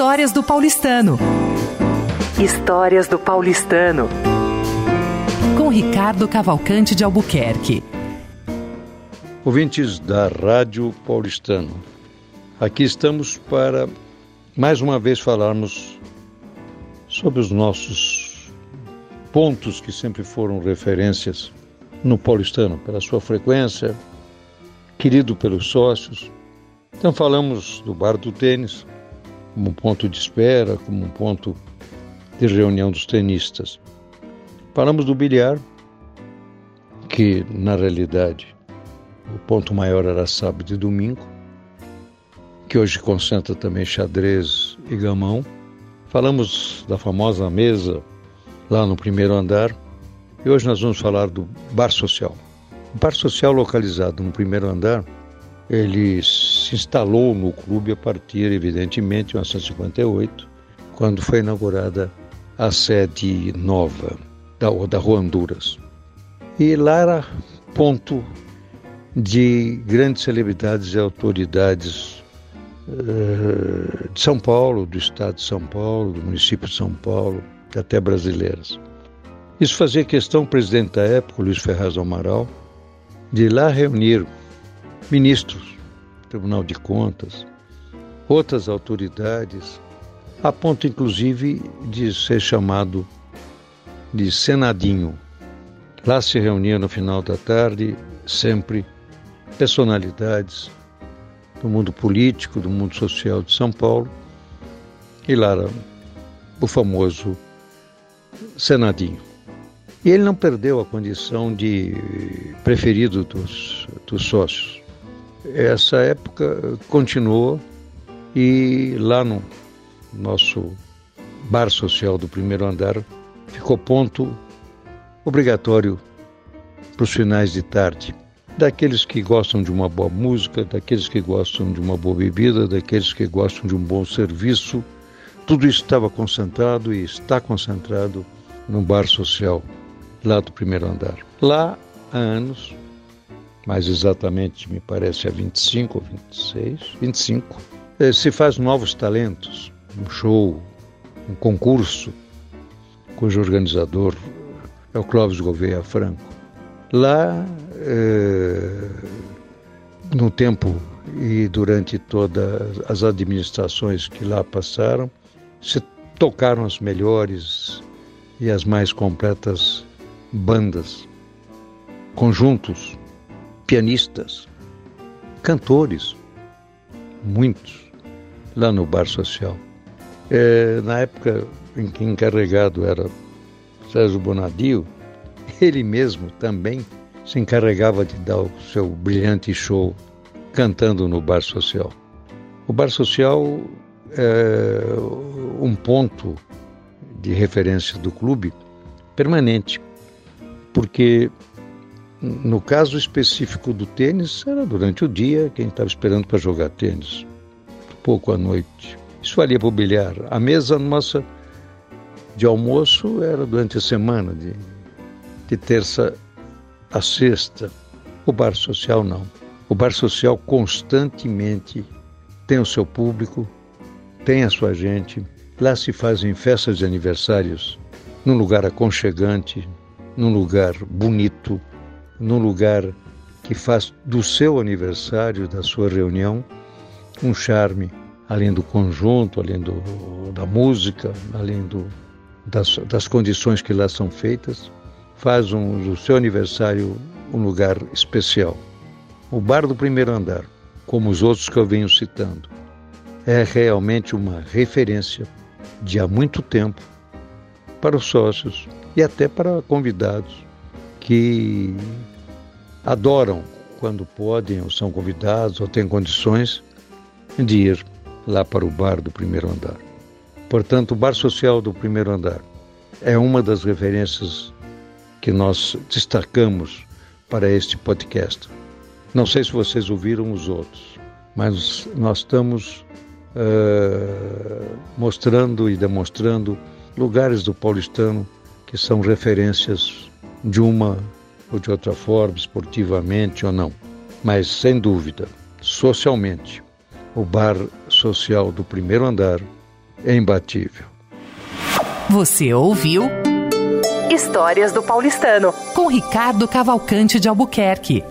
Histórias do Paulistano. Histórias do Paulistano. Com Ricardo Cavalcante de Albuquerque. Ouvintes da Rádio Paulistano, aqui estamos para mais uma vez falarmos sobre os nossos pontos que sempre foram referências no paulistano, pela sua frequência, querido pelos sócios. Então falamos do bar do tênis como um ponto de espera, como um ponto de reunião dos tenistas. Falamos do bilhar, que na realidade o ponto maior era sábado e domingo, que hoje concentra também xadrez e gamão. Falamos da famosa mesa lá no primeiro andar e hoje nós vamos falar do bar social. O bar social localizado no primeiro andar, ele se instalou no clube a partir, evidentemente, de 1958, quando foi inaugurada a sede nova da, da Rua Honduras. E lá era ponto de grandes celebridades e autoridades uh, de São Paulo, do estado de São Paulo, do município de São Paulo, até brasileiras. Isso fazia questão o presidente da época, Luiz Ferraz Amaral, de lá reunir ministros, Tribunal de Contas, outras autoridades, a ponto inclusive de ser chamado de Senadinho. Lá se reunia no final da tarde, sempre personalidades do mundo político, do mundo social de São Paulo, e lá era o famoso Senadinho. E ele não perdeu a condição de preferido dos, dos sócios. Essa época continuou e lá no nosso bar social do primeiro andar ficou ponto obrigatório para os finais de tarde daqueles que gostam de uma boa música, daqueles que gostam de uma boa bebida, daqueles que gostam de um bom serviço. Tudo isso estava concentrado e está concentrado num bar social lá do primeiro andar. Lá há anos, mais exatamente me parece há 25 ou 26, 25, eh, se faz novos talentos, um show, um concurso, cujo organizador é o Clóvis Gouveia Franco. Lá eh, no tempo e durante todas as administrações que lá passaram, se tocaram as melhores e as mais completas bandas, conjuntos, pianistas, cantores, muitos, lá no Bar Social. É, na época em que encarregado era Sérgio Bonadio, ele mesmo também se encarregava de dar o seu brilhante show cantando no bar social. O bar social é um ponto de referência do clube permanente, porque no caso específico do tênis, era durante o dia, quem estava esperando para jogar tênis, pouco à noite. Isso valia para o bilhar. A mesa nossa de almoço era durante a semana, de, de terça a sexta. O bar social não. O bar social constantemente tem o seu público, tem a sua gente. Lá se fazem festas de aniversários num lugar aconchegante, num lugar bonito, num lugar que faz do seu aniversário, da sua reunião, um charme, além do conjunto, além do, da música, além do, das, das condições que lá são feitas faz um, do seu aniversário um lugar especial. O bar do primeiro andar, como os outros que eu venho citando, é realmente uma referência de há muito tempo para os sócios e até para convidados que adoram quando podem ou são convidados ou têm condições de ir lá para o bar do primeiro andar. Portanto, o bar social do primeiro andar é uma das referências que nós destacamos para este podcast. Não sei se vocês ouviram os outros, mas nós estamos uh, mostrando e demonstrando lugares do paulistano que são referências de uma ou de outra forma, esportivamente ou não. Mas, sem dúvida, socialmente, o bar social do primeiro andar é imbatível. Você ouviu Histórias do Paulistano com Ricardo Cavalcante de Albuquerque.